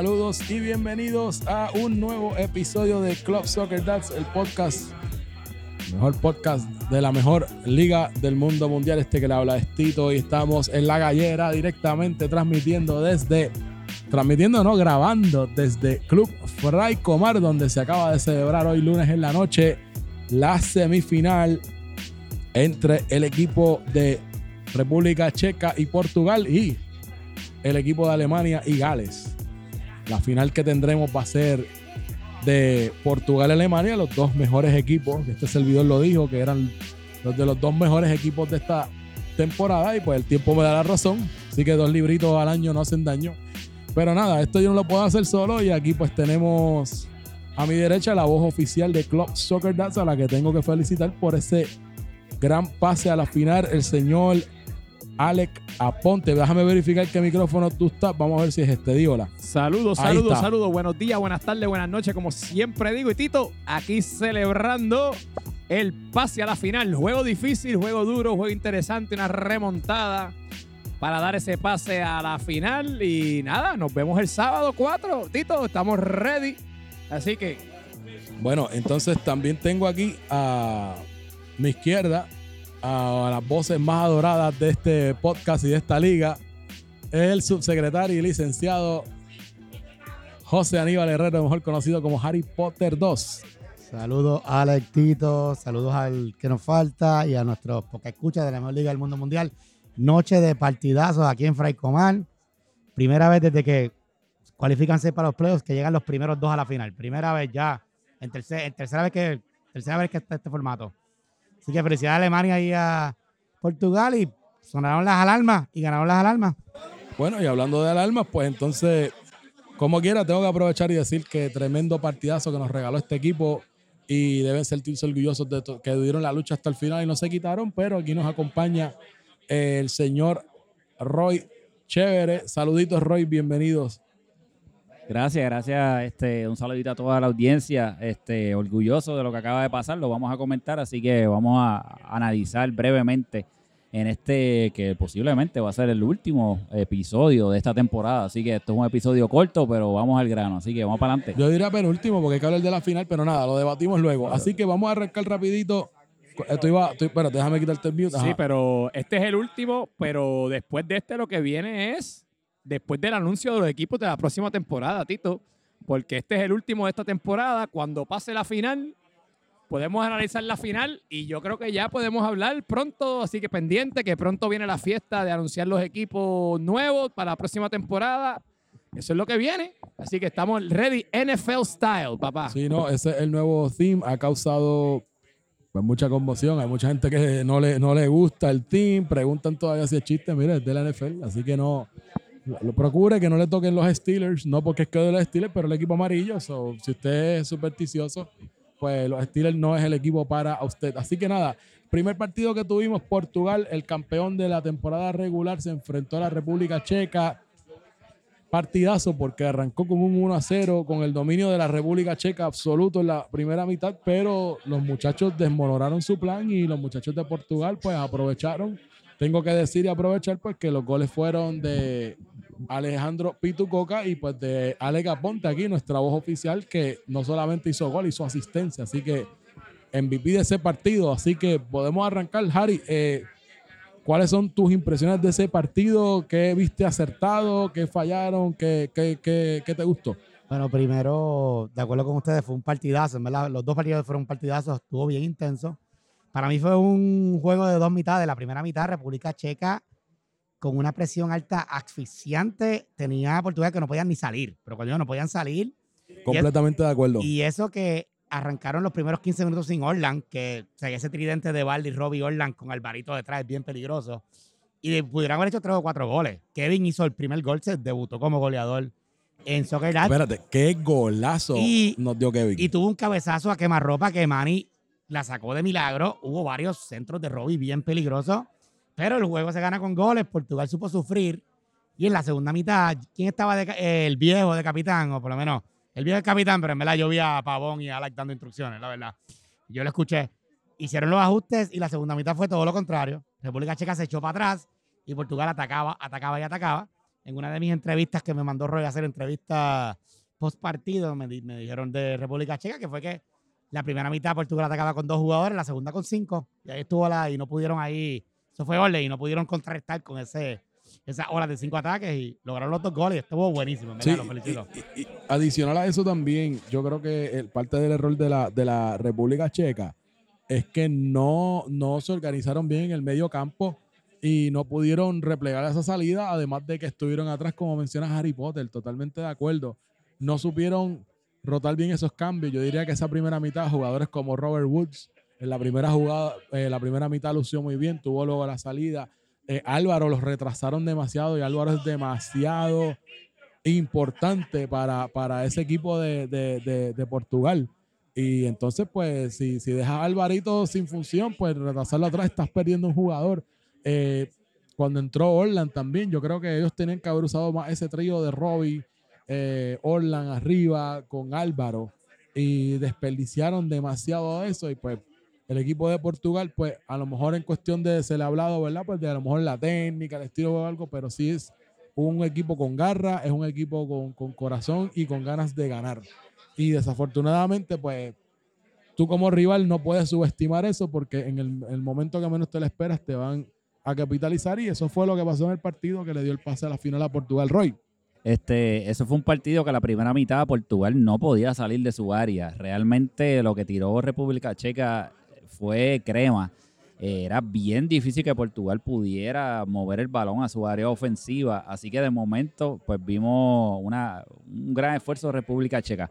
Saludos y bienvenidos a un nuevo episodio de Club Soccer Dads, el podcast, mejor podcast de la mejor liga del mundo mundial. Este que le habla es Tito y estamos en la gallera directamente transmitiendo desde, transmitiendo, no, grabando desde Club Fray Comar, donde se acaba de celebrar hoy lunes en la noche la semifinal entre el equipo de República Checa y Portugal y el equipo de Alemania y Gales. La final que tendremos va a ser de Portugal y Alemania, los dos mejores equipos. Este servidor lo dijo, que eran los de los dos mejores equipos de esta temporada. Y pues el tiempo me da la razón. Así que dos libritos al año no hacen daño. Pero nada, esto yo no lo puedo hacer solo. Y aquí pues tenemos a mi derecha la voz oficial de Club Soccer Dance, a la que tengo que felicitar por ese gran pase a la final, el señor Alec Aponte. Déjame verificar qué micrófono tú estás. Vamos a ver si es este. Díola. Saludos, Ahí saludos, está. saludos. Buenos días, buenas tardes, buenas noches. Como siempre digo, y Tito, aquí celebrando el pase a la final. Juego difícil, juego duro, juego interesante, una remontada para dar ese pase a la final. Y nada, nos vemos el sábado 4. Tito, estamos ready. Así que Bueno, entonces también tengo aquí a mi izquierda a las voces más adoradas de este podcast y de esta liga, el subsecretario y licenciado José Aníbal Herrero, mejor conocido como Harry Potter 2. Saludos a Alex saludos al que nos falta y a nuestros porque escucha de la mejor liga del mundo mundial. Noche de partidazos aquí en Fray Comar. Primera vez desde que cualifícanse para los playoffs que llegan los primeros dos a la final. Primera vez ya, en tercera vez que tercera vez que está este formato. Así que felicidades a Alemania y a Portugal y sonaron las alarmas y ganaron las alarmas. Bueno, y hablando de alarmas, pues entonces, como quiera, tengo que aprovechar y decir que tremendo partidazo que nos regaló este equipo y deben sentirse orgullosos de que dieron la lucha hasta el final y no se quitaron, pero aquí nos acompaña el señor Roy Chévere. Saluditos, Roy, bienvenidos. Gracias, gracias. Este, un saludito a toda la audiencia. Este, orgulloso de lo que acaba de pasar, lo vamos a comentar, así que vamos a analizar brevemente en este que posiblemente va a ser el último episodio de esta temporada. Así que esto es un episodio corto, pero vamos al grano. Así que vamos para adelante. Yo diría penúltimo porque hay que hablar de la final, pero nada, lo debatimos luego. Así que vamos a arrancar rapidito. Esto iba, estoy, espérate, déjame quitarte el mute. sí, Ajá. pero este es el último. Pero después de este, lo que viene es después del anuncio de los equipos de la próxima temporada, Tito. Porque este es el último de esta temporada. Cuando pase la final, podemos analizar la final y yo creo que ya podemos hablar pronto, así que pendiente, que pronto viene la fiesta de anunciar los equipos nuevos para la próxima temporada. Eso es lo que viene. Así que estamos ready, NFL style, papá. Sí, no, ese es el nuevo theme. Ha causado pues, mucha conmoción. Hay mucha gente que no le, no le gusta el team. Preguntan todavía si es chiste. Mire, es de la NFL. Así que no. Lo, procure que no le toquen los Steelers. No porque es que de los Steelers, pero el equipo amarillo. So, si usted es supersticioso, pues los Steelers no es el equipo para usted. Así que nada. Primer partido que tuvimos, Portugal, el campeón de la temporada regular, se enfrentó a la República Checa partidazo porque arrancó con un 1 a 0 con el dominio de la República Checa absoluto en la primera mitad, pero los muchachos desmoronaron su plan y los muchachos de Portugal pues aprovecharon. Tengo que decir y aprovechar pues que los goles fueron de Alejandro Pitucoca y pues de Alex Aponte aquí, nuestra voz oficial, que no solamente hizo gol, hizo asistencia, así que MVP de ese partido, así que podemos arrancar, Harry. eh, ¿Cuáles son tus impresiones de ese partido? ¿Qué viste acertado? ¿Qué fallaron? ¿Qué, qué, qué- qué te gustó? Bueno, primero, de acuerdo con ustedes, fue un partidazo, verdad. Los dos partidos fueron partidazos, estuvo bien intenso. Para mí fue un juego de dos mitades. La primera mitad, República Checa, con una presión alta asfixiante, tenía Portugal que no podían ni salir. Pero cuando no podían salir, Completamente de acuerdo. y eso que arrancaron los primeros 15 minutos sin Orland, que o sea, ese tridente de Valdi, Robbie Orland con Alvarito detrás es bien peligroso. Y pudieran haber hecho tres o cuatro goles. Kevin hizo el primer gol, se debutó como goleador en Soccer Dad. Espérate, qué golazo Y- nos dio Kevin. Y tuvo un cabezazo a quemarropa que Manny la sacó de milagro. Hubo varios centros de Robbie bien peligrosos. Pero el juego se gana con goles. Portugal supo sufrir. Y en la segunda mitad, ¿quién estaba eh, el viejo de capitán? O por lo menos, el viejo de capitán, pero en verdad yo vi a Pavón y a Alec dando instrucciones, la verdad. Yo lo escuché. Hicieron los ajustes y la segunda mitad fue todo lo contrario. República Checa se echó para atrás y Portugal atacaba, atacaba y atacaba. en una de mis entrevistas que me mandó Roy a hacer entrevistas post partido, me, me dijeron de República Checa que fue que la primera mitad Portugal atacaba con dos jugadores, la segunda con cinco, y ahí estuvo la, y no pudieron ahí, eso fue orden, y no pudieron contrarrestar con ese, esas horas de cinco ataques y lograron los dos goles, estuvo buenísimo, Sí, lo felicito. y- y- y adicional a eso también, yo creo que el- parte del error de la, de la República Checa es que no, no se organizaron bien en el medio campo y no pudieron replegar esa salida, además de que estuvieron atrás, como menciona Harry Potter, totalmente de acuerdo. No supieron rotar bien esos cambios. Yo diría que esa primera mitad, jugadores como Robert Woods, en la primera jugada, eh, la primera mitad lució muy bien, tuvo luego la salida. Eh, Álvaro los retrasaron demasiado y Álvaro es demasiado importante para, para ese equipo de, de- de- Portugal. Y entonces, pues, si, si dejas a Alvarito sin función, pues retrasarlo atrás, estás perdiendo un jugador. Eh, cuando entró Orland también, yo creo que ellos tenían que haber usado más ese trío de Robbie, eh, Orland arriba con Álvaro y desperdiciaron demasiado eso y pues el equipo de Portugal, pues a lo mejor en cuestión de, se le ha hablado, ¿verdad? Pues de a lo mejor la técnica, el estilo o algo, pero sí es un equipo con garra, es un equipo con, corazón y con ganas de ganar. Y desafortunadamente, pues tú como rival no puedes subestimar eso porque en el, el momento que menos te lo esperas te van a capitalizar y eso fue lo que pasó en el partido que le dio el pase a la final a Portugal. Roy. Este, eso fue un partido que la primera mitad Portugal no podía salir de su área. Realmente lo que tiró República Checa fue crema. Eh, Era bien difícil que Portugal pudiera mover el balón a su área ofensiva. Así que de momento, pues vimos una, un gran esfuerzo de República Checa.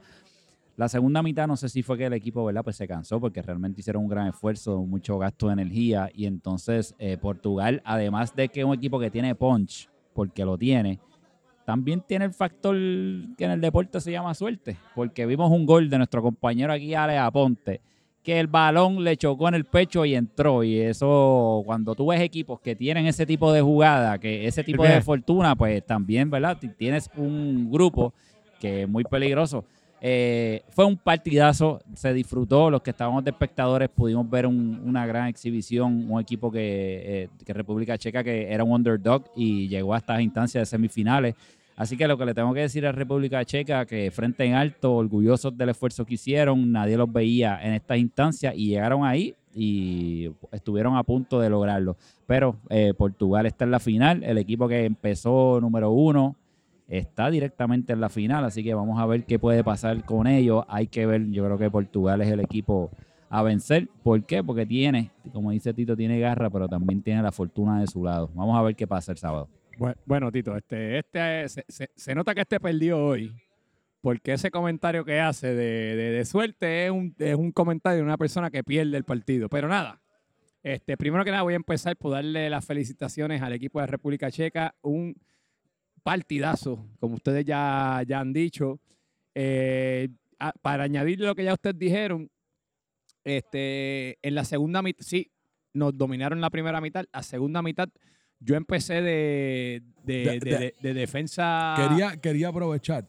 La segunda mitad no sé si fue que el equipo, ¿verdad? Pues se cansó porque realmente hicieron un gran esfuerzo, mucho gasto de energía y entonces eh, Portugal, además de que es un equipo que tiene punch, porque lo tiene, también tiene el factor que en el deporte se llama suerte, porque vimos un gol de nuestro compañero aquí, Ale Aponte, que el balón le chocó en el pecho y entró. Y eso, cuando tú ves equipos que tienen ese tipo de jugada, que ese tipo de fortuna, pues también, ¿verdad? Tienes un grupo que es muy peligroso. Eh, fue un partidazo, se disfrutó, los que estábamos de espectadores pudimos ver un- una gran exhibición, un equipo que, eh, que República Checa que era un underdog y llegó a estas instancias de semifinales. Así que lo que le tengo que decir a República Checa, que frente en alto, orgullosos del esfuerzo que hicieron, nadie los veía en estas instancias y llegaron ahí y estuvieron a punto de lograrlo. Pero eh, Portugal está en la final, el equipo que empezó número uno está directamente en la final, así que vamos a ver qué puede pasar con ellos. Hay que ver, yo creo que Portugal es el equipo a vencer. ¿Por qué? Porque tiene, como dice Tito, tiene garra, pero también tiene la fortuna de su lado. Vamos a ver qué pasa el sábado. Bueno, Tito, este, este se, se- nota que este perdió hoy. Porque ese comentario que hace de, de- suerte es un, es un comentario de una persona que pierde el partido. Pero nada, este, primero que nada voy a empezar por darle las felicitaciones al equipo de República Checa. Un partidazo, como ustedes ya, ya han dicho. Eh, para añadir lo que ya ustedes dijeron, este, en la segunda mitad, sí, nos dominaron la primera mitad. La segunda mitad, yo empecé de, de, De- de- de- de- de defensa. Quería, quería aprovechar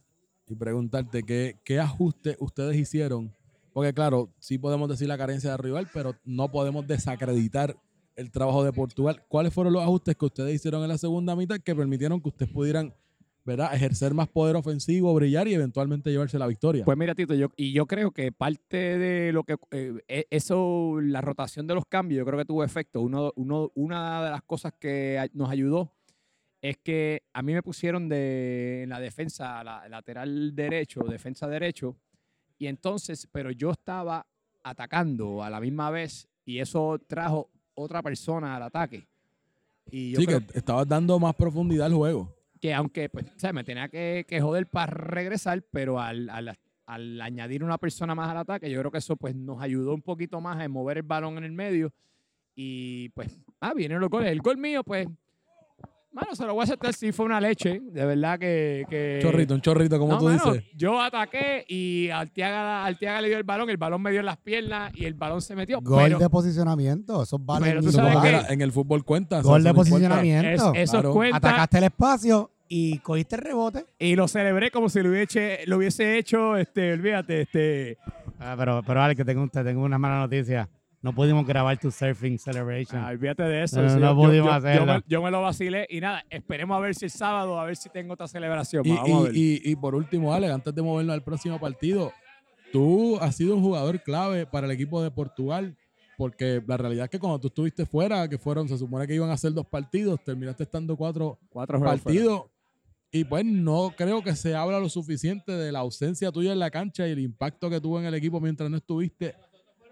y preguntarte qué, qué ajustes ustedes hicieron. Porque claro, sí podemos decir la carencia de rival, pero no podemos desacreditar el trabajo de Portugal. ¿Cuáles fueron los ajustes que ustedes hicieron en la segunda mitad que permitieron que ustedes pudieran ¿verdad? ejercer más poder ofensivo, brillar y eventualmente llevarse la victoria? Pues mira, Tito, yo, y yo creo que parte de lo que eh, e- eso, la rotación de los cambios, yo creo que tuvo efecto. Uno, uno- una de las cosas que nos ayudó es que a mí me pusieron de en la defensa, la, lateral derecho, defensa derecho, y entonces, pero yo estaba atacando a la misma vez y eso trajo otra persona al ataque. Y yo sí, creo que estabas dando más profundidad al juego. Que aunque pues, o me tenía que, que joder para regresar, pero al, al- al añadir una persona más al ataque, yo creo que eso pues nos ayudó un poquito más a mover el balón en el medio. Y pues, ah, vienen los goles. El gol mío, pues, mano, se lo voy a aceptar si fue una leche. De verdad que. que Chorrito, un chorrito, como No, tú mano, dices. Yo ataqué y Arteaga, Arteaga le dio el balón, el balón me dio en las piernas y el balón se metió. Gol pero de posicionamiento, esos valen pero tú sabes que- en el fútbol cuenta. Gol de posicionamiento. es- eso Claro. cuenta. Atacaste el espacio y cogiste el rebote. Y lo celebré como si lo hubiese, lo hubiese hecho, este, olvídate, este. Ah, pero, pero Ale, que tengo, te tengo una mala noticia. No pudimos grabar tu surfing celebration. Ah, olvídate de eso. No, sí, no yo- pudimos yo, yo hacerlo. me, yo me lo vacilé y nada, esperemos a ver si el sábado, a ver si tengo otra celebración. Y, Vamos a ver. y- y- por último, Alex, antes de movernos al próximo partido, tú has sido un jugador clave para el equipo de Portugal, porque la realidad es que cuando tú estuviste fuera, que fueron, se supone que iban a ser dos partidos, terminaste estando cuatro Cuatro juegos fuera. partidos. Y pues no creo que se habla lo suficiente de la ausencia tuya en la cancha y el impacto que tuvo en el equipo mientras no estuviste.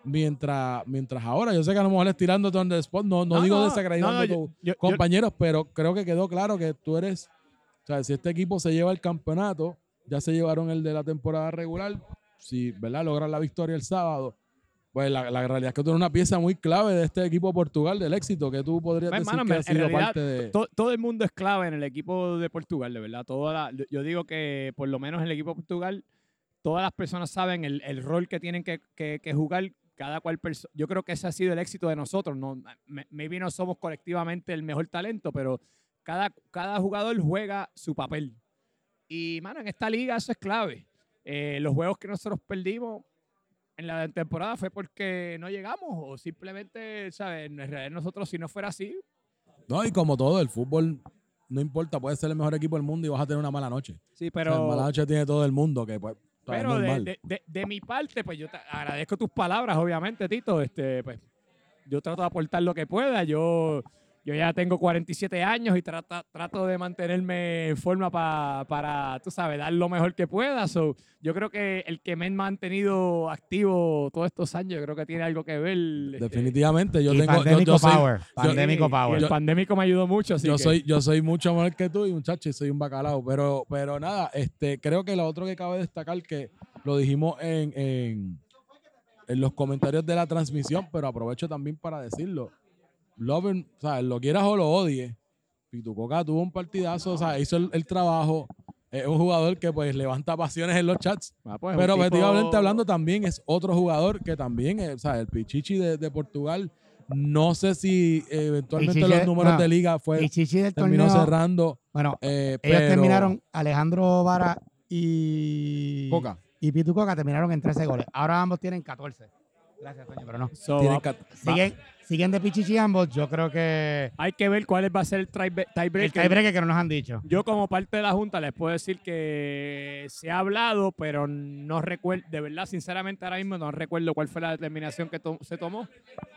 Mientras, mientras ahora, yo sé que a lo mejor es tirándote on the spot, no, no, digo desacreditando no, a yo- tu yo- compañeros, pero creo que quedó claro que tú eres, o sea, si este equipo se lleva el campeonato, ya se llevaron el de la temporada regular, si, ¿verdad? Logran la victoria el sábado, pues la, la realidad es que tú eres una pieza muy clave de este equipo Portugal, del éxito, que tú podrías Pues, decir mano, que en ha sido realidad, parte de... To- todo el mundo es clave en el equipo de Portugal, de verdad. Toda la- yo- yo digo que por lo menos en el equipo de Portugal, todas las personas saben el, el rol que tienen que, que- que jugar cada cual. Yo creo que ese ha sido el éxito de nosotros. No, maybe no somos colectivamente el mejor talento, pero cada, cada jugador juega su papel. Y, mano, en esta liga eso es clave. Eh, los juegos que nosotros perdimos en la temporada fue porque no llegamos o simplemente, ¿sabes? En realidad nosotros, si no fuera así, No, y como todo, el fútbol no importa, puede ser el mejor equipo del mundo y vas a tener una mala noche. sí, Pero pero... mala noche tiene todo el mundo, que pues o sea, es Pero de, de- de- de mi parte, pues yo te agradezco tus palabras, obviamente, Tito. Este, pues, yo trato de aportar lo que pueda. Yo, yo ya tengo 47 años y trata- trato de mantenerme en forma pa- para, tú sabes, dar lo mejor que pueda. So, yo creo que el que me ha mantenido activo todos estos años, yo creo que tiene algo que ver. este, Definitivamente, yo y tengo... yo- pandémico yo soy- power. pandémico y power. el pandémico me ayudó mucho. Así yo que- soy yo soy mucho mejor que tú y muchacho y soy un bacalao pero pero nada este creo que lo otro que cabe destacar que lo dijimos en, en, en los comentarios de la transmisión pero aprovecho también para decirlo Loven, o sea, lo quieras o lo odies Pitucoca tuvo un partidazo o sea hizo el, el trabajo es un jugador que pues levanta pasiones en los chats Ah, pues, pero tipo- objetivamente hablando también es otro jugador que también es, o sea el Pichichi de, de Portugal no sé si eh, eventualmente Pichichi- los números no. de liga fue y Chichi del terminó torneo. cerrando. Bueno, eh, ellos pero- terminaron, Alejandro Vara y. Coca. Y Pitu Coca terminaron en 13 goles. Ahora ambos tienen 14. Gracias, Toño, pero no. So, Tienen va- cat- Siguen, siguen de Pichichi ambos. Yo creo que. hay que ver cuál va a ser el tie- El tiebreaker. tiebreaker que no nos han dicho. Yo como parte de la Junta les puedo decir que se ha hablado, pero no recuerdo, de verdad, sinceramente ahora mismo no recuerdo cuál fue la determinación que to- se tomó.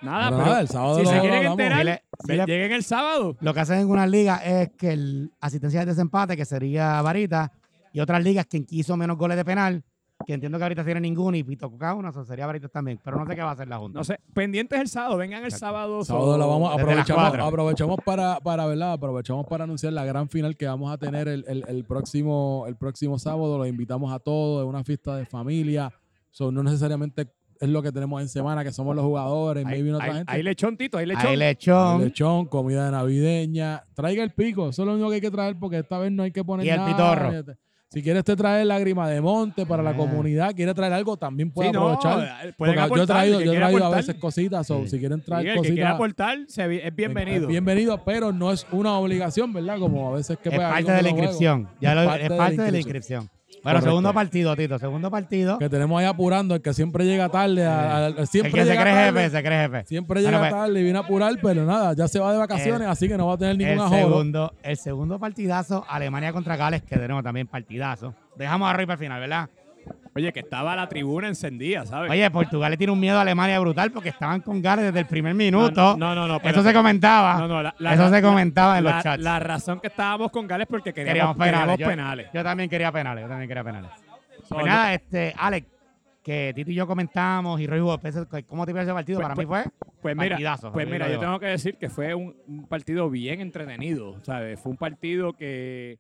Nada, Pero pero nada, el sábado si lo se quieren hablamos. enterar, dile- lleguen el sábado. Lo que hacen en una liga es que el asistencia de desempate, que sería Varita, y otras ligas quien quiso menos goles de penal, que entiendo que ahorita tiene ninguno y Pito Coca uno, eso sería Varita también. Pero no sé qué va a hacer la Junta. No sé, pendientes el sábado, vengan el sábado. Sábado la vamos, aprovechamos, aprovechamos para, para, ¿verdad? Aprovechamos para anunciar la gran final que vamos a tener el, el- el próximo, el próximo sábado. Los invitamos a todos, es una fiesta de familia. So, no necesariamente es lo que tenemos en semana, que somos los jugadores, Hay, maybe otra hay- gente. hay lechón, Tito, hay lechón. Ahí lechón. Lechón, comida navideña. Traiga el pico, eso es lo único que hay que traer porque esta vez no hay que poner Y el nada. pitorro. Si quieres te traer lágrima de monte para la Ah. comunidad, quiere traer algo, también puede Sí, aprovechar. eh, yo he traído, yo he traído a veces cositas, so, Sí. si quieren traer el que cositas, aportar se es bienvenido. bienvenido, pero no es una obligación, ¿verdad? Como a veces que es pues, parte de la inscripción. Ya lo- Es es parte de la inscripción. Bueno, Correcto. segundo partido, Tito. Segundo partido. Que tenemos ahí apurando, el que siempre llega tarde, a- a- el siempre que se llega cree tarde, jefe, se cree jefe. siempre llega pues, tarde y viene a apurar, pero nada, ya se va de vacaciones, así que no va a tener El ningún ajodo. segundo, el segundo partidazo, Alemania contra Gales, que tenemos también partidazo. Dejamos a Roy para el final, ¿verdad? Oye, que estaba la tribuna encendida, ¿sabes? Oye, Portugal le tiene un miedo a Alemania brutal porque estaban con Gales desde el primer minuto. No, no, no. Eso se comentaba. No, no, la- la- Eso se la- comentaba en los chats. La razón que estábamos con Gales es porque queríamos queríamos, penales. queríamos Yo- penales. Yo también quería penales, yo también quería penales. So, Pues nada, este, Alex, que Tito y yo comentamos y Roy jugó, ¿cómo te parece ese partido? Pues- Para mí fue Pues mira, partidazo, pues mira yo tengo que decir que fue un, un partido bien entretenido, ¿sabes? Fue un partido que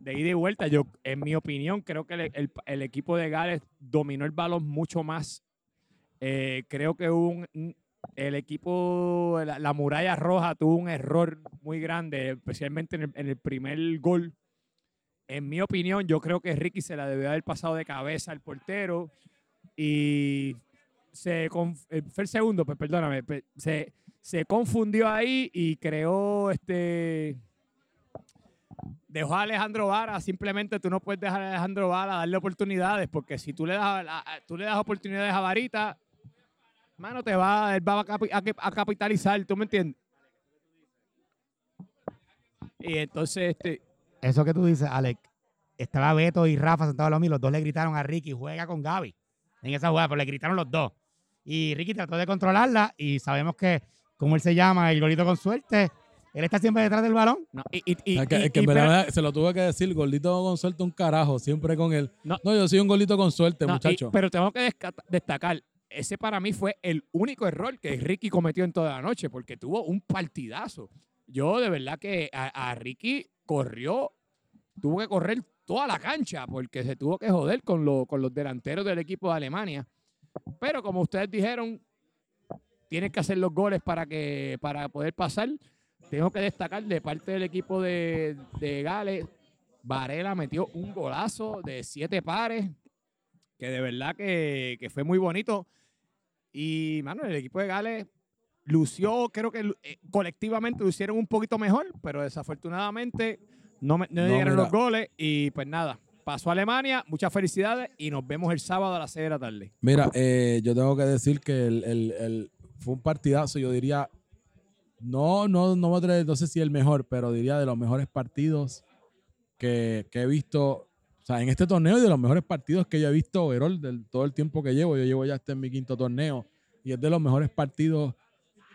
de ida y vuelta, yo, en mi opinión, creo que el, equipo de Gales dominó el balón mucho más. Eh, creo que un, el equipo, la, la muralla roja tuvo un error muy grande, especialmente en el, primer gol. En mi opinión, yo creo que Ricky se la debió haber pasado de cabeza al portero y se eh, fue el segundo, pues perdóname, pe- se, se confundió ahí y creó este dejó a Alejandro Vara, simplemente tú no puedes dejar a Alejandro Vara darle oportunidades, porque si tú le das, tú le das oportunidades a Varita, Mano, te va, él va a, capitalizar, ¿tú me entiendes? Y entonces, este, Eso que tú dices, Alex, estaba Beto y Rafa sentados a los míos, los dos le gritaron a Ricky, juega con Gaby en esa jugada, pero le gritaron los dos. Y Ricky trató de controlarla y sabemos que, como él se llama, el golito con suerte, él está siempre detrás del balón. no, y, y, y- Es que, y- es que y- en pero- verdad se lo tuve que decir, gordito con suerte un carajo, siempre con él. No. No, yo soy un gordito con suerte, no, y- muchacho. pero tengo que destacar, ese para mí fue el único error que Ricky cometió en toda la noche, porque tuvo un partidazo. Yo de verdad que a, a Ricky corrió, tuvo que correr toda la cancha, porque se tuvo que joder con, lo- con los delanteros del equipo de Alemania. Pero como ustedes dijeron, tienes que hacer los goles para, que, para poder pasar. Tengo que destacar de parte del equipo de, de Gales, Varela metió un golazo de siete pares, que de verdad que, que fue muy bonito. Y, mano, el equipo de Gales lució, creo que eh, colectivamente lo hicieron un poquito mejor, pero desafortunadamente no, me- no No, llegaron mira. los goles. Y pues nada, pasó a Alemania, muchas felicidades y nos vemos el sábado a las 6 de la tarde. Mira, eh, yo tengo que decir que el, el- el- fue un partidazo, yo diría, no, no, no, no sé si el mejor, pero diría de los mejores partidos que, que he visto, o sea, en este torneo y de los mejores partidos que yo he visto, overall, del todo el tiempo que llevo, yo llevo ya este en mi quinto torneo, y es de los mejores partidos,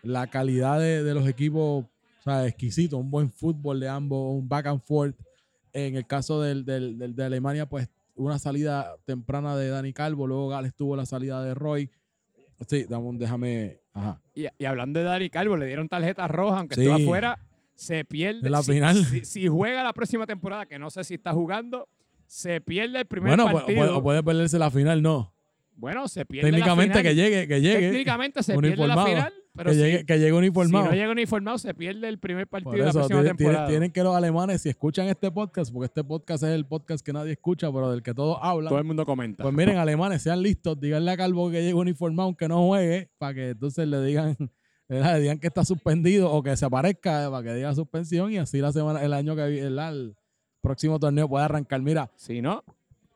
la calidad de, de los equipos, o sea, exquisito, un buen fútbol de ambos, un back and forth. En el caso del, del- del- de Alemania, pues una salida temprana de Dani Calvo, luego Gales tuvo la salida de Roy. Sí, déjame. Ajá. Y, y hablando de Dani Calvo, le dieron tarjeta roja, aunque Sí. estuvo afuera, se pierde. La si, final. Si, si juega la próxima temporada, que no sé si está jugando, se pierde el primer Bueno, pu- partido. puede, o puede perderse la final, no. bueno, se pierde Técnicamente la que llegue, que llegue. Técnicamente se pierde la final, pero que, si, llegue, que llegue si uniformado. no llega uniformado, se pierde el primer partido de la próxima temporada. tienen que los alemanes, si escuchan este podcast, porque este podcast es el podcast que nadie escucha, pero del que todos hablan. Todo el mundo comenta. Pues miren, alemanes, sean listos, díganle a Calvo que llegue uniformado aunque no juegue, para que entonces le digan, le digan que está suspendido o que se aparezca, para que diga suspensión y así la semana, el año que viene, el próximo torneo puede arrancar. Mira, si no,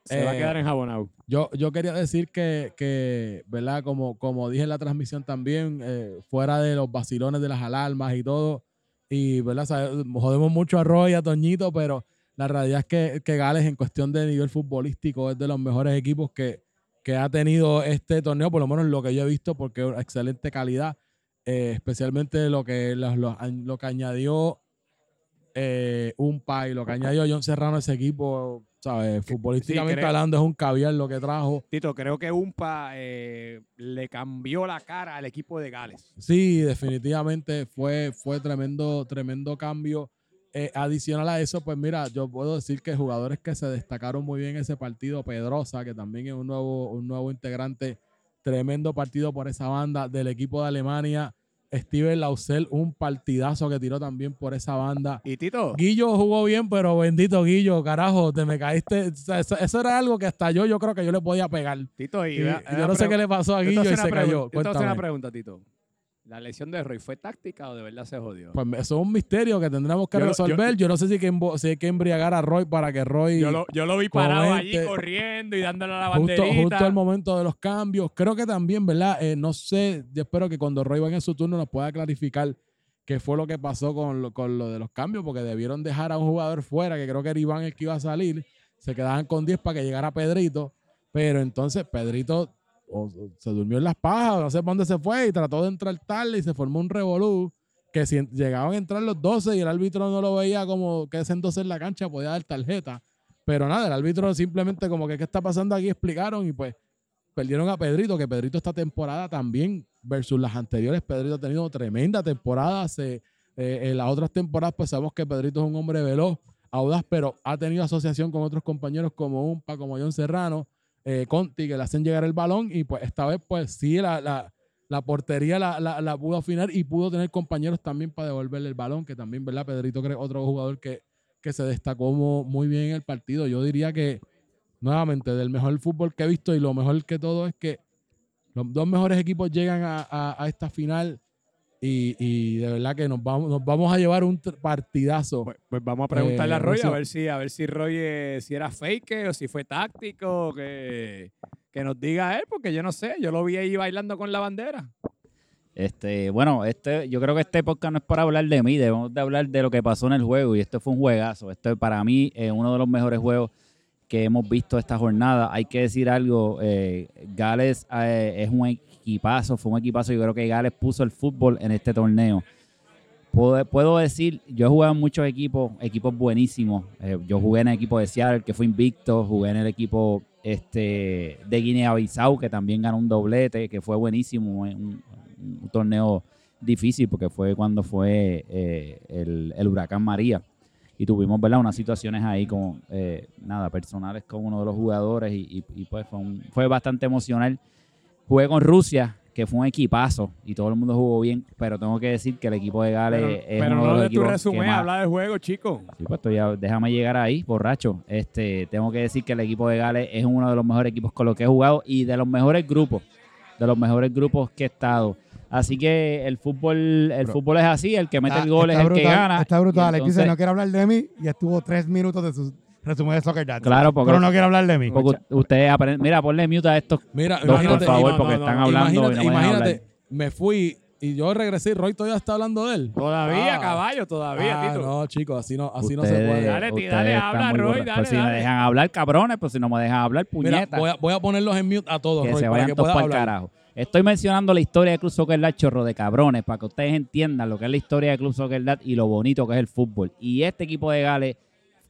se va a Eh, quedar enjabonado. yo, yo quería decir que, que, ¿verdad? Como, como dije en la transmisión también, eh, fuera de los vacilones de las alarmas y todo, y, ¿verdad? Sabe- Jodemos mucho a Roy y a Toñito, pero la realidad es que, que Gales en cuestión de nivel futbolístico es de los mejores equipos que, que ha tenido este torneo, por lo menos lo que yo he visto, porque es excelente calidad, eh, especialmente lo que, los- los- lo que añadió eh, un y lo que añadió John Serrano a ese equipo, ¿sabes? Futbolísticamente hablando, es un caviar lo que trajo. Tito, creo que Umpa eh, le cambió la cara al equipo de Gales. Sí, definitivamente fue, fue tremendo, tremendo cambio. Eh, adicional a eso, pues mira, yo puedo decir que jugadores que se destacaron muy bien en ese partido, Pedrosa, que también es un nuevo, un nuevo integrante, tremendo partido por esa banda del equipo de Alemania. Steven Lausel, un partidazo que tiró también por esa banda. Y Tito, Guillo jugó bien, pero bendito Guillo, carajo, te me caíste. O sea, eso, eso era algo que hasta yo, yo creo que yo le podía pegar. Tito, y, yo no sé qué le pasó a Guillo y se cayó. A hacer una pregunta, Tito. ¿La lesión de Roy fue táctica o de verdad se jodió? Pues eso es un misterio que tendremos que Yo resolver. Yo, no sé si hay, que embo- si hay que embriagar a Roy para que Roy, yo, lo, yo lo vi parado allí comente- corriendo y dándole a la justo, banderita. justo al momento de los cambios, creo que también, ¿verdad? Eh, no sé, yo espero que cuando Roy vaya en su turno nos pueda clarificar qué fue lo que pasó con lo, con lo de los cambios, porque debieron dejar a un jugador fuera, que creo que era Iván el que iba a salir. Se quedaban con 10 para que llegara Pedrito, pero entonces Pedrito o- se durmió en las pajas, no sé para dónde se fue y trató de entrar tarde y se formó un revolú que si llegaban a entrar los 12 y el árbitro no lo veía como que ese entonces en la cancha podía dar tarjeta. Pero nada, el árbitro simplemente como que qué está pasando aquí explicaron y pues perdieron a Pedrito, que Pedrito esta temporada también versus las anteriores, Pedrito ha tenido tremenda temporada. Se, eh, en las otras temporadas pues sabemos que Pedrito es un hombre veloz, audaz, pero ha tenido asociación con otros compañeros como Umpa, como John Serrano, eh, Conti, que le hacen llegar el balón y pues esta vez pues sí la, la, la portería la, la, la pudo afinar y pudo tener compañeros también para devolverle el balón, que también, ¿verdad? Pedrito creo otro jugador que, que se destacó muy bien en el partido. Yo diría que, nuevamente, del mejor fútbol que he visto y lo mejor que todo es que los dos mejores equipos llegan a- a esta final y, y de verdad que nos vamos, nos vamos a llevar un partidazo. Pues, pues vamos a preguntarle Eh, a Roy a ver si a ver si Roy eh, si era fake o si fue táctico, que que nos diga él, porque yo no sé, yo lo vi ahí bailando con la bandera. Este, bueno, este, yo creo que este podcast no es para hablar de mí, debemos de hablar de lo que pasó en el juego y esto fue un juegazo. Esto para mí es uno de los mejores juegos que hemos visto esta jornada. Hay que decir algo, eh, Gales eh, es un equipazo, fue un equipazo. Yo creo que Gales puso el fútbol en este torneo. Puedo, puedo decir, yo he jugado en muchos equipos, equipos buenísimos. Eh, yo jugué en el equipo de Seattle, que fue invicto, jugué en el equipo este, de Guinea-Bissau, que también ganó un doblete, que fue buenísimo, un, un torneo difícil porque fue cuando fue el, el huracán María y tuvimos ¿verdad? unas situaciones ahí con eh, nada personales con uno de los jugadores y, pues fue, fue, bastante emocional. Jugué con Rusia, que fue un equipazo y todo el mundo jugó bien, pero tengo que decir que el equipo de Gales pero, es pero uno no de los de tu resumen, habla del juego, chico. Sí, pues ya, déjame llegar ahí, borracho. Este, tengo que decir que el equipo de Gales es uno de los mejores equipos con los que he jugado y de los mejores grupos, de los mejores grupos que he estado. Así que el fútbol, el fútbol es así, el que mete el gol es el que gana. Está brutal. Alex dice, no quiere hablar de mí y estuvo tres minutos de su resumen de Soccer Dad. Claro, porque, pero no quiere hablar de mí. Porque ustedes aprenden. Mira, ponle mute a estos Mira, dos, por favor, porque están hablando. Imagínate, y no me imagínate me fui y yo regresé y Roy todavía está hablando de él. Todavía, Ah. caballo, todavía, Ah, Tito. no, chicos, así no, así no se puede. Dale, dale, habla, Roy, dale, Pues si me dale. dejan hablar, cabrones, pues si no me dejan hablar, Mira, puñeta. voy a, voy a ponerlos en mute a todos, que Roy, se para vayan que todos para el hablar. carajo. Estoy mencionando la historia de Club Soccer Dad, chorro de cabrones, para que ustedes entiendan lo que es la historia de Club Soccer Dad y lo bonito que es el fútbol. Y este equipo de Gales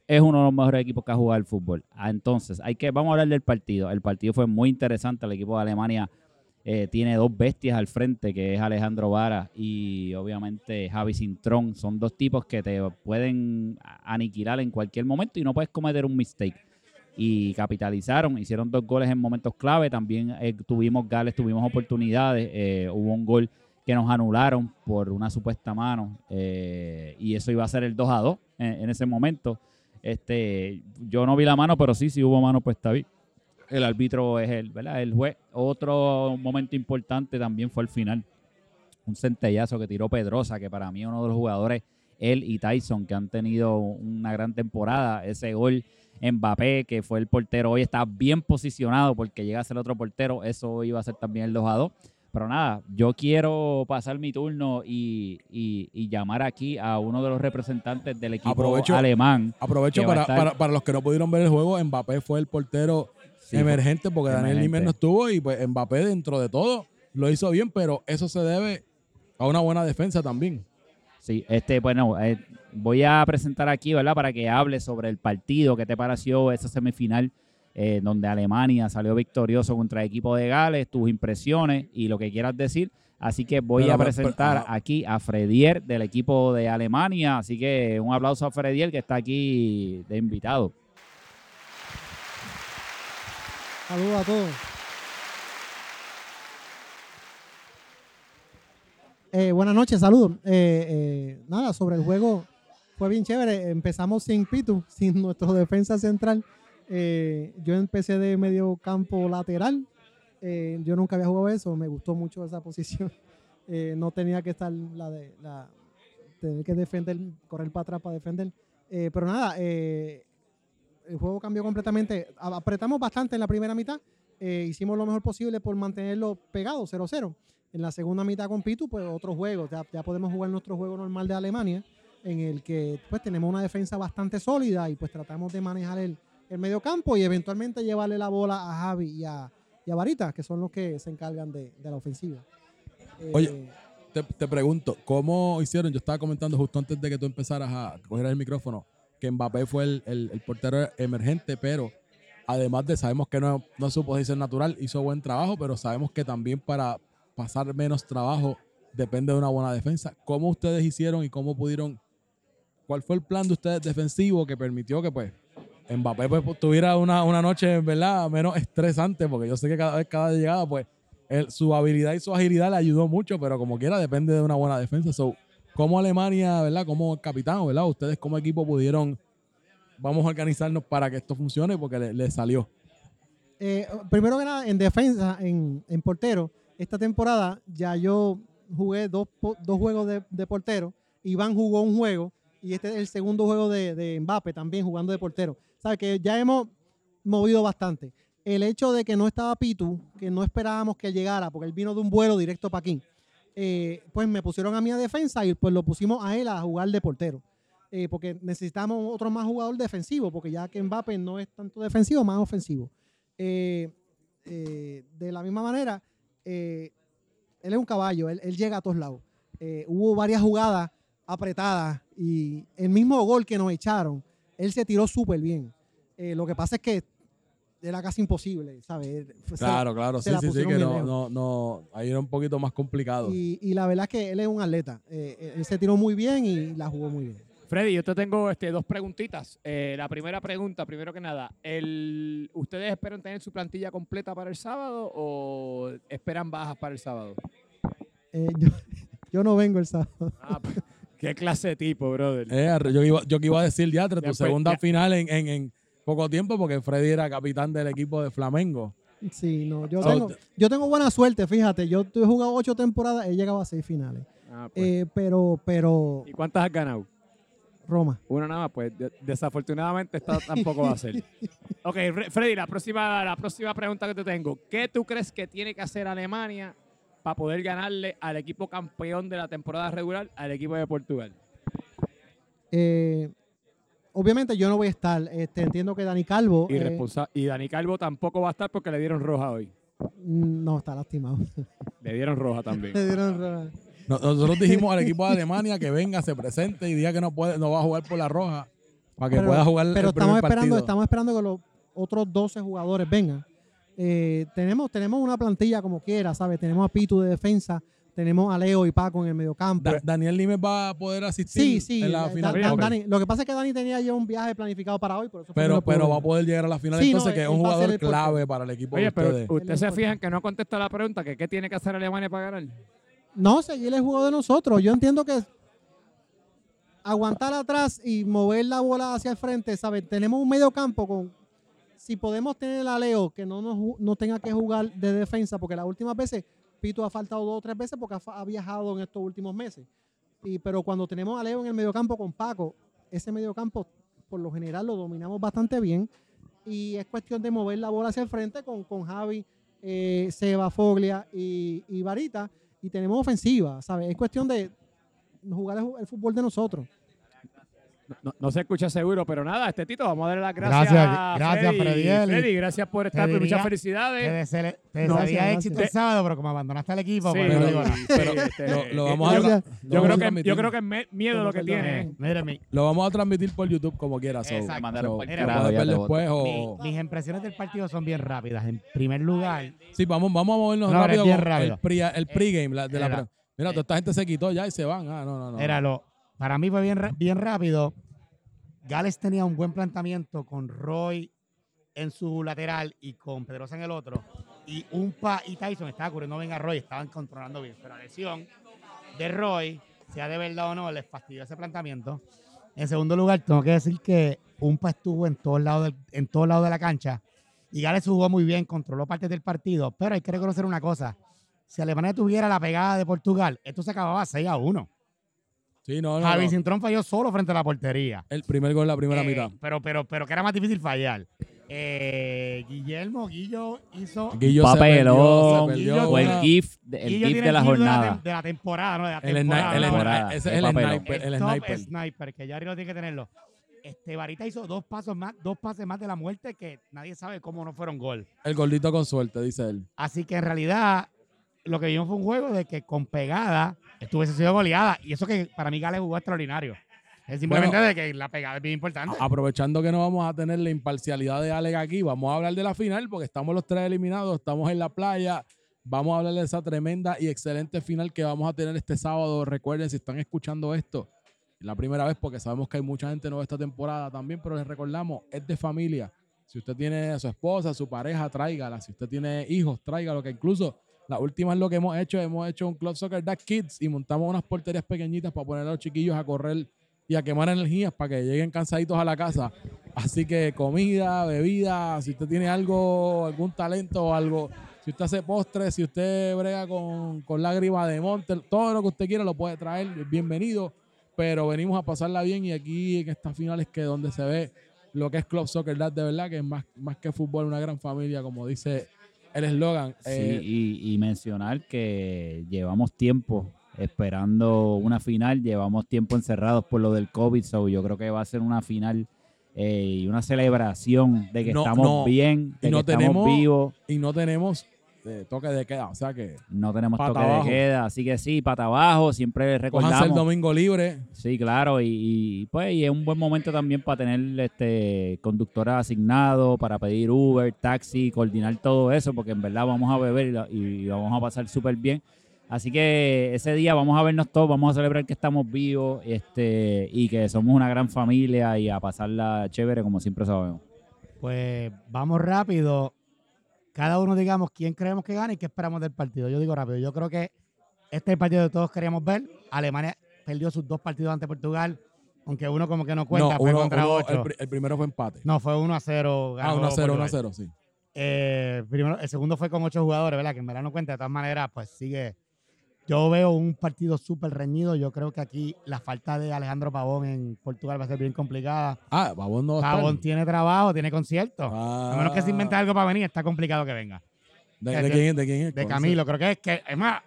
es uno de los mejores equipos que ha jugado el fútbol. Ah, Entonces, hay que, vamos a hablar del partido. El partido fue muy interesante. El equipo de Alemania eh, tiene dos bestias al frente, que es Alejandro Vara y obviamente Javi Cintrón. Son dos tipos que te pueden aniquilar en cualquier momento y no puedes cometer un mistake. Y capitalizaron, hicieron dos goles en momentos clave. También eh, tuvimos Gales, tuvimos oportunidades. eh, hubo un gol que nos anularon por una supuesta mano eh, y eso iba a ser el 2 a 2 en, ese momento. Este, yo no vi la mano, pero sí, si hubo mano, pues está bien. El árbitro es el, ¿verdad? El juez. Otro momento importante también fue el final. Un centellazo que tiró Pedrosa, que para mí uno de los jugadores, él y Tyson, que han tenido una gran temporada. Ese gol Mbappé, que fue el portero, hoy está bien posicionado porque llega a ser otro portero. Eso iba a ser también el 2 a 2. Pero nada, yo quiero pasar mi turno y, y- y llamar aquí a uno de los representantes del equipo Aprovecho- alemán. Aprovecho para, estar- para, para los que no pudieron ver el juego, Mbappé fue el portero Sí, emergente porque Daniel. Nimer no estuvo y pues Mbappé dentro de todo lo hizo bien, pero eso se debe a una buena defensa también. Sí, este, bueno, eh, voy a presentar aquí, ¿verdad? Para que hable sobre el partido, qué te pareció esa semifinal eh, donde Alemania salió victorioso contra el equipo de Gales, tus impresiones y lo que quieras decir. Así que voy Pero, a pero, presentar aquí a Fredier del equipo de Alemania. Así que un aplauso a Fredier que está aquí de invitado. Saludos a todos. Eh, buenas noches, saludos. Eh, eh, nada, sobre el juego fue bien chévere. Empezamos sin Pitu, sin nuestro defensa central. Eh, yo empecé de medio campo lateral. Eh, yo nunca había jugado eso, me gustó mucho esa posición. Eh, no tenía que estar la de la tener que defender, correr para atrás para defender. Eh, pero nada, eh, el juego cambió completamente. Apretamos bastante en la primera mitad. eh, hicimos lo mejor posible por mantenerlo pegado 0-0. En la segunda mitad con Pitu, pues otro juego. Ya, ya podemos jugar nuestro juego normal de Alemania, en el que pues tenemos una defensa bastante sólida y pues tratamos de manejar el, el medio campo y eventualmente llevarle la bola a Javi y a, y a Varita, que son los que se encargan de, de la ofensiva. Eh, Oye, Te, te pregunto, ¿cómo hicieron? Yo estaba comentando justo antes de que tú empezaras a coger el micrófono que Mbappé fue el, el- portero emergente, pero además de sabemos que no, no es su posición natural, hizo buen trabajo, pero sabemos que también para pasar menos trabajo depende de una buena defensa. ¿Cómo ustedes hicieron y cómo pudieron? ¿Cuál fue el plan de ustedes defensivo que permitió que pues Mbappé pues, tuviera una, una noche, ¿verdad? Menos estresante, porque yo sé que cada vez, cada llegada, pues su habilidad y su agilidad le ayudó mucho, pero como quiera depende de una buena defensa. So, ¿Cómo Alemania, ¿verdad? Como capitán, ¿verdad? Ustedes como equipo pudieron, vamos a organizarnos para que esto funcione porque le, salió. Eh, primero que nada, en defensa, en, portero, esta temporada ya yo jugué dos, dos juegos de portero. Iván jugó un juego y este es el segundo juego de, de Mbappé también jugando de portero. O que ya hemos movido bastante. el hecho de que no estaba Pitu, que no esperábamos que llegara, porque él vino de un vuelo directo para aquí, eh, pues me pusieron a mí a defensa y pues lo pusimos a él a jugar de portero. Eh, porque necesitamos otro más jugador defensivo, porque ya que Mbappé no es tanto defensivo, más ofensivo. Eh, de la misma manera, él es un caballo, él, llega a todos lados. Hubo varias jugadas apretadas y el mismo gol que nos echaron, él se tiró súper bien. Eh, lo que pasa es que era casi imposible, ¿sabes? Se- Claro, claro, sí, sí, sí, que no, no, no, ahí era un poquito más complicado. Y, y la verdad es que él es un atleta. Eh, él se tiró muy bien y la jugó muy bien. Freddy, yo te tengo este, dos preguntitas. Eh, la primera pregunta, primero que nada, el, ¿ustedes esperan tener su plantilla completa para el sábado o esperan bajas para el sábado? Eh, yo, yo no vengo el sábado. Ah, pues, qué clase de tipo, brother. Eh, yo, iba, yo que iba a decir ya, tu Después, segunda ya. final en, en, en poco tiempo, porque Freddy era capitán del equipo de Flamengo. Sí, no, yo So, tengo, yo tengo buena suerte, fíjate. Yo he jugado ocho temporadas, he llegado a seis finales. Ah, pues. Eh, pero, pero, ¿Y cuántas has ganado? Roma. Una nada más, pues de- desafortunadamente esta tampoco va a ser. Ok, Re- Freddy, la próxima, la próxima pregunta que te tengo. ¿Qué tú crees que tiene que hacer Alemania para poder ganarle al equipo campeón de la temporada regular, al equipo de Portugal? Eh, obviamente yo no voy a estar. Este, entiendo que Dani Calvo Y, eh, y Dani Calvo tampoco va a estar porque le dieron roja hoy. no está lastimado. Le dieron roja también. Le dieron roja. No- Nosotros dijimos al equipo de Alemania que venga, se presente y diga que no puede, no va a jugar por la roja para que Pero- pueda jugar Pero el primer estamos esperando, partido. estamos esperando que los otros 12 jugadores vengan. Eh, tenemos, tenemos una plantilla como quiera, ¿sabes? Tenemos a Pitu de defensa, tenemos a Leo y Paco en el mediocampo. Da- Daniel Limes va a poder asistir Sí, sí. en la Da- final. Da- Ok. Dani- lo que pasa es que Dani tenía ya un viaje planificado para hoy, por eso pero, pero va a poder llegar a la final Sí, entonces, no, que es él un jugador clave para el equipo de Oye, pero ustedes. se fijan que no contesta la pregunta, que qué tiene que hacer Alemania para ganar. No, seguir el juego de nosotros. Yo entiendo que aguantar atrás y mover la bola hacia el frente, ¿sabes? Tenemos un medio campo con. Si podemos tener a Leo que no, nos, no tenga que jugar de defensa, porque las últimas veces Pito ha faltado dos o tres veces porque ha, viajado en estos últimos meses. Y, pero cuando tenemos a Leo en el medio campo con Paco, ese medio campo por lo general lo dominamos bastante bien. Y es cuestión de mover la bola hacia el frente con, con Javi, eh, Seba, Foglia y, y Varita. Y tenemos ofensiva, ¿sabes? Es cuestión de jugar el, ju- el fútbol de nosotros. No, no se escucha seguro, pero nada, este Tito, vamos a darle las gracias. Gracias, a gracias, Freddy. Freddy, gracias por estar, muchas diría- Te, felicidades. te No, desearía éxito el sábado, pero como abandonaste el equipo, Sí, pues pero- este, lo, lo eh, vamos a, Yo a creo, que, yo creo que es miedo lo que tiene. eh. ¿eh? Lo vamos a transmitir por YouTube como quiera. so- Exacto. so, ver después o... mi- mis impresiones del partido son bien rápidas. En primer lugar, Sí, vamos, vamos a movernos No, rápido. bien. El, pre, el pregame. la- de la Mira, toda esta gente se quitó ya y se van. Ah, no, no, no. era lo, para mí fue bien, rápido. Gales tenía un buen planteamiento con Roy en su lateral y con Pedrosa en el otro. Y Umpa y Tyson estaban cubriendo bien a Roy, estaban controlando bien. Pero la lesión de Roy, sea de verdad o no, les fastidió ese planteamiento. En segundo lugar, tengo que decir que Umpa estuvo en todos lados en todos lados de la cancha y Gales jugó muy bien, controló partes del partido. Pero hay que reconocer una cosa: si Alemania tuviera la pegada de Portugal, esto se acababa 6 a 1. Sí, no, no, Javi no. Cintrón falló solo frente a la portería. El primer gol, la primera Eh, mitad. Pero, pero, pero que era más difícil fallar. Eh, Guillermo Guillo hizo. Guillo se perdió, Papelón, se perdió Guillo o el GIF, de- el Guillo GIF de la el jornada. De la temporada, ¿no? De la El, temporada. el, ¿no? temporada, ese es el el papelón. sniper. El top sniper. sniper, que ya lo tiene que tenerlo. Este Varita hizo dos pasos más, dos pases más de la muerte que nadie sabe cómo no fueron gol. El gordito con suerte, dice él. Así que en realidad lo que vimos fue un juego de que con pegada estuviese sido goleada. Y eso que para mí Gales jugó extraordinario. Es simplemente Bueno, de que la pegada es bien importante. Aprovechando que no vamos a tener la imparcialidad de Alex aquí, vamos a hablar de la final porque estamos los tres eliminados, estamos en la playa. Vamos a hablar de esa tremenda y excelente final que vamos a tener este sábado. Recuerden, si están escuchando esto, es la primera vez porque sabemos que hay mucha gente nueva esta temporada también, pero les recordamos, es de familia. Si usted tiene a su esposa, a su pareja, tráigala. Si usted tiene hijos, tráigalo. Que incluso la última es lo que hemos hecho. Hemos hecho un Club Soccer Dad Kids y montamos unas porterías pequeñitas para poner a los chiquillos a correr y a quemar energías para que lleguen cansaditos a la casa. Así que comida, bebida, si usted tiene algo, algún talento o algo, si usted hace postres, si usted brega con, con lágrima de monte, todo lo que usted quiera lo puede traer, bienvenido. Pero venimos a pasarla bien y aquí en estas finales que donde se ve lo que es Club Soccer Dad, de verdad que es más, más que fútbol, una gran familia, como dice el eslogan. Sí, Eh, y, y mencionar que llevamos tiempo esperando una final, llevamos tiempo encerrados por lo del COVID, so yo creo que va a ser una final eh, y una celebración de que No, estamos no, bien, de y no estamos tenemos- vivos, y no tenemos toque de queda, o sea que no tenemos Pata toque abajo. de queda, así que sí, pata abajo, siempre cójanse el recordamos. domingo libre. Sí, claro, y, y, pues y es un buen momento también para tener este conductores asignados, para pedir Uber, taxi, coordinar todo eso, porque en verdad vamos a beber y vamos a pasar súper bien. Así que ese día vamos a vernos todos, vamos a celebrar que estamos vivos este, y que somos una gran familia y a pasarla chévere como siempre sabemos. Pues vamos rápido. Cada uno digamos quién creemos que gana y qué esperamos del partido. Yo digo rápido. Yo creo que este es el partido que todos queríamos ver. Alemania perdió sus dos partidos ante Portugal, aunque uno como que no cuenta, no, fue uno- contra uno- ocho. el, pri- el primero fue empate. No, fue 1 a 0. ah, ganó 1 a 0, 1 a Portugal. 0, sí. Eh, primero, el segundo fue con ocho jugadores, ¿verdad? Que en verdad no cuenta. De todas maneras, pues sigue. Yo veo un partido súper reñido. Yo creo que aquí la falta de Alejandro Pavón en Portugal va a ser bien complicada. Ah, Babón no. Pavón tiene trabajo, tiene concierto. Ah. A menos que se invente algo para venir, está complicado que venga. ¿De, de- de quién, ¿De quién es? De Camilo, creo que es que. Es más,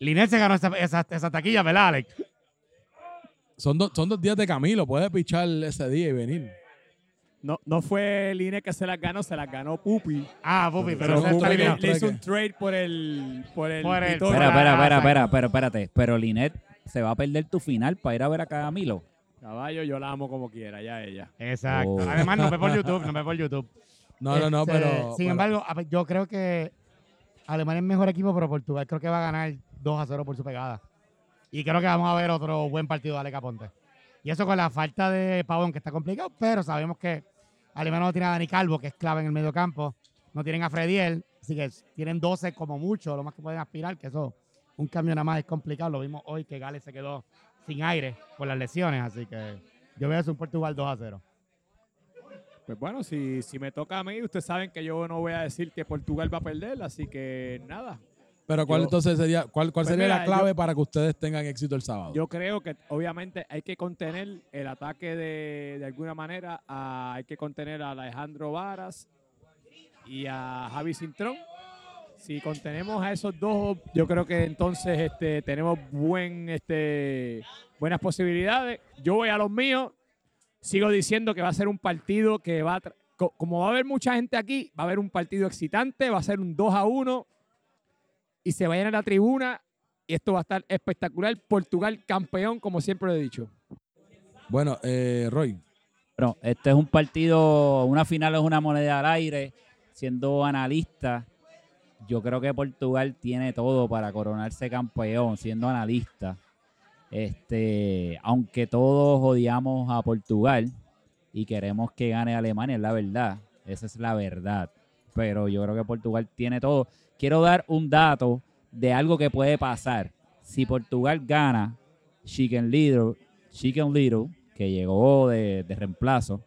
Linet se ganó esa, esa, esa taquilla, ¿verdad, Alex? Son, dos- son dos días de Camilo, puede pichar ese día y venir. No, no fue el INE que se las ganó, se las ganó Pupi. Ah, Pupi, Pero pero, Pupi le, le hizo un trade por el por el, Por el-. Espera, espera, espera, espera, pero espérate. Pero Linet se va a perder tu final para ir a ver a Camilo. Caballo, yo la amo como quiera, ya ella. Exacto. Oh. Además, no ve por YouTube, no ve por YouTube. No, no, no, Este, pero. Sin pero- embargo, yo creo que Alemania es mejor equipo, pero Portugal creo que va a ganar 2 a 0 por su pegada. Y creo que vamos a ver otro buen partido de Ale Caponte. Y eso con la falta de Pavón, que está complicado, pero sabemos que Alemania no tiene a Dani Calvo, que es clave en el medio campo. No tienen a Frediel, así que tienen 12 como mucho, lo más que pueden aspirar, que eso, un cambio nada más es complicado. Lo vimos hoy que Gales se quedó sin aire por las lesiones, así que yo veo eso un Portugal 2 a 0. Pues bueno, si, si me toca a mí, ustedes saben que yo no voy a decir que Portugal va a perder, así que nada. Pero ¿cuál Yo- entonces sería, cuál, cuál Pues sería mira, la clave para que ustedes tengan éxito el sábado? Yo creo que obviamente hay que contener el ataque de, de alguna manera, a- hay que contener a Alejandro Varas y a Javi Cintrón. Si contenemos a esos dos, yo creo que entonces este, tenemos buen, este, buenas posibilidades. Yo voy a los míos, sigo diciendo que va a ser un partido que va a... Como va a haber mucha gente aquí, va a haber un partido excitante, va a ser un 2 a 1 y se vayan a la tribuna y esto va a estar espectacular. Portugal campeón, como siempre lo he dicho. Bueno, eh, Roy, Bueno, este es un partido, una final es una moneda al aire. Siendo analista, yo creo que Portugal tiene todo para coronarse campeón, siendo analista. Este, aunque todos odiamos a Portugal y queremos que gane Alemania, es la verdad. Esa es la verdad. Pero yo creo que Portugal tiene todo. Quiero dar un dato de algo que puede pasar. Si Portugal gana, Chicken Little, Chicken Little, que llegó de, de reemplazo,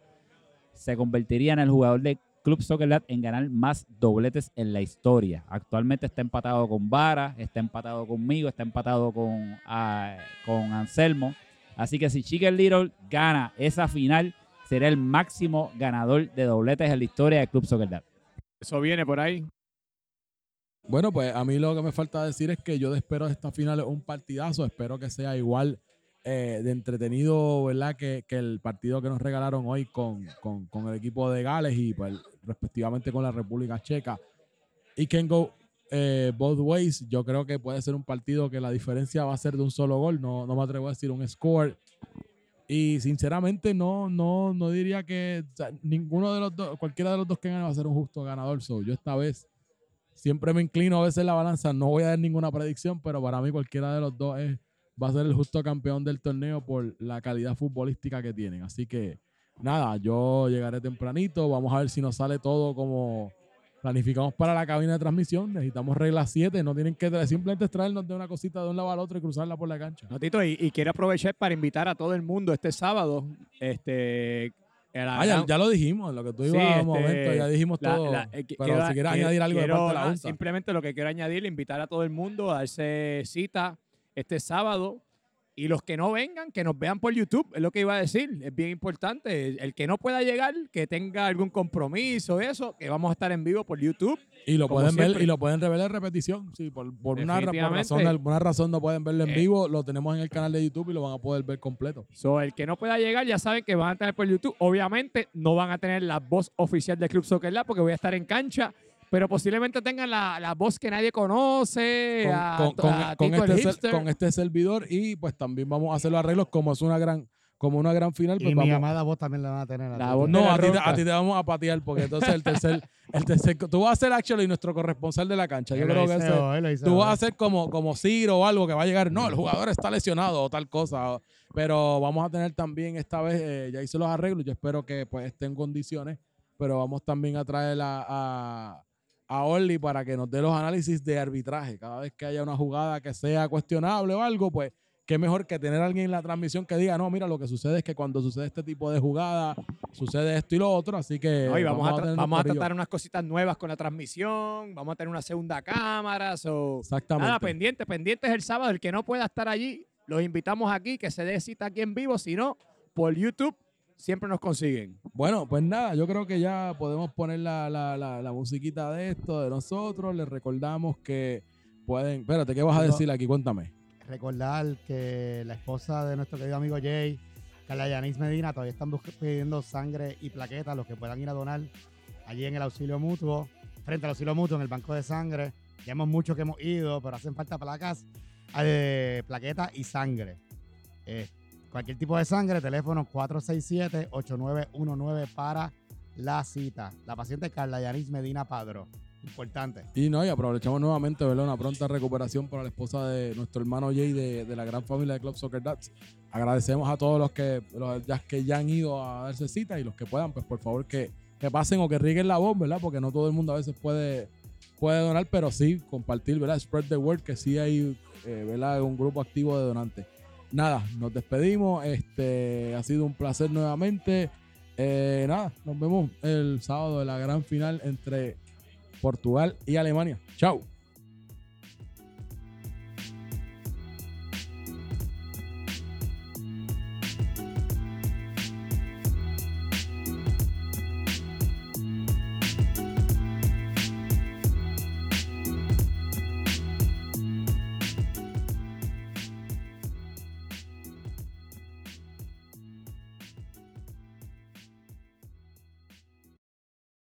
se convertiría en el jugador de Club Soccer en ganar más dobletes en la historia. Actualmente está empatado con Vara, está empatado conmigo, está empatado con, ah, con Anselmo. Así que si Chicken Little gana esa final, será el máximo ganador de dobletes en la historia del Club Soccer. Eso viene por ahí. Bueno, pues a mí lo que me falta decir es que yo espero esta final un partidazo, espero que sea igual eh, de entretenido, ¿verdad? Que, que el partido que nos regalaron hoy con, con- con el equipo de Gales y pues respectivamente con la República Checa. Y can go eh, both ways. Yo creo que puede ser un partido que la diferencia va a ser de un solo gol, no, no me atrevo a decir un score. Y sinceramente no, no, no diría que ninguno de los dos, cualquiera de los dos que gane va a ser un justo ganador. So, yo esta vez siempre me inclino a veces la balanza. No voy a dar ninguna predicción, pero para mí cualquiera de los dos es, va a ser el justo campeón del torneo por la calidad futbolística que tienen. Así que nada, yo llegaré tempranito. Vamos a ver si nos sale todo como planificamos para la cabina de transmisión. Necesitamos regla 7. No tienen que simplemente traernos de una cosita de un lado al otro y cruzarla por la cancha. Y quiero aprovechar para invitar a todo el mundo este sábado. Este, a la Ah, ya, lo dijimos, lo que tú Sí, ibas a este, un momento, ya dijimos la- todo. la- eh, pero quiero- si quieres añadir algo de quiero, parte de la Junta. Simplemente lo que quiero añadir, invitar a todo el mundo a darse cita este sábado Y los que no vengan, que nos vean por YouTube, es lo que iba a decir, es bien importante. El que no pueda llegar, que tenga algún compromiso, eso, que vamos a estar en vivo por YouTube. Y lo pueden ver y lo pueden revelar en repetición. Sí, por, por una, por razón, alguna razón no pueden verlo en Eh. vivo, lo tenemos en el canal de YouTube y lo van a poder ver completo. So, el que no pueda llegar, ya saben que van a tener por YouTube. Obviamente, no van a tener la voz oficial de Club Soccer Lab porque voy a estar en cancha. Pero posiblemente tengan la, la voz que nadie conoce. Con, a- con- con- a con Tito el este, ser- con este servidor y pues también vamos a hacer los arreglos como es una gran como una gran final. Pues Y mi vamos, amada voz también la van a tener. a La voz no, a ti, te, ronca. a ti te vamos a patear porque entonces el tercer, el tercer, tú vas a ser actually nuestro corresponsal de la cancha. Yo creo que ese- Tú vas a ser como, como Ciro o algo que va a llegar. No, el jugador está lesionado o tal cosa. Pero vamos a tener también esta vez, eh, ya hice los arreglos. Yo espero que pues esté en condiciones. Pero vamos también a traer a, a, a Orly para que nos dé los análisis de arbitraje. Cada vez que haya una jugada que sea cuestionable o algo, pues qué mejor que tener a alguien en la transmisión que diga, no, mira, lo que sucede es que cuando sucede este tipo de jugada, sucede esto y lo otro. Así que No, vamos, a, tra- vamos a tratar unas cositas nuevas con la transmisión. Vamos a tener una segunda cámara. So, Exactamente. nada, pendiente, pendientes el sábado. El que no pueda estar allí, los invitamos aquí, que se dé cita aquí en vivo. Si no, por YouTube siempre nos consiguen. Bueno, pues nada, yo creo que ya podemos poner la, la, la, la musiquita de esto, de nosotros. Les recordamos que pueden. Espérate, ¿qué vas a decir aquí? Cuéntame. Recordar que la esposa de nuestro querido amigo Jay, Carla Yanis Medina, todavía están pidiendo sangre y plaquetas, los que puedan ir a donar allí en el auxilio mutuo, frente al auxilio mutuo, en el banco de sangre. Ya hemos mucho que hemos ido, pero hacen falta placas, eh, plaquetas y sangre. Eh, cualquier tipo de sangre, teléfono 467-8919 para la cita. La paciente Carla Yanis Medina Padro. Importante. Y no, y aprovechamos nuevamente, ¿verdad? Una pronta recuperación para la esposa de nuestro hermano Jay de, de la gran familia de Club Soccer Dads. Agradecemos a todos los que, los que ya han ido a darse cita y los que puedan, pues por favor que, que pasen o que rieguen la voz, ¿verdad? Porque no todo el mundo a veces puede, puede donar, pero sí compartir, ¿verdad? Spread the word, que sí hay, eh, ¿verdad? Un grupo activo de donantes. Nada, nos despedimos. Este ha sido un placer nuevamente. Eh, nada, nos vemos el sábado de la gran final entre Portugal y Alemania. Chao.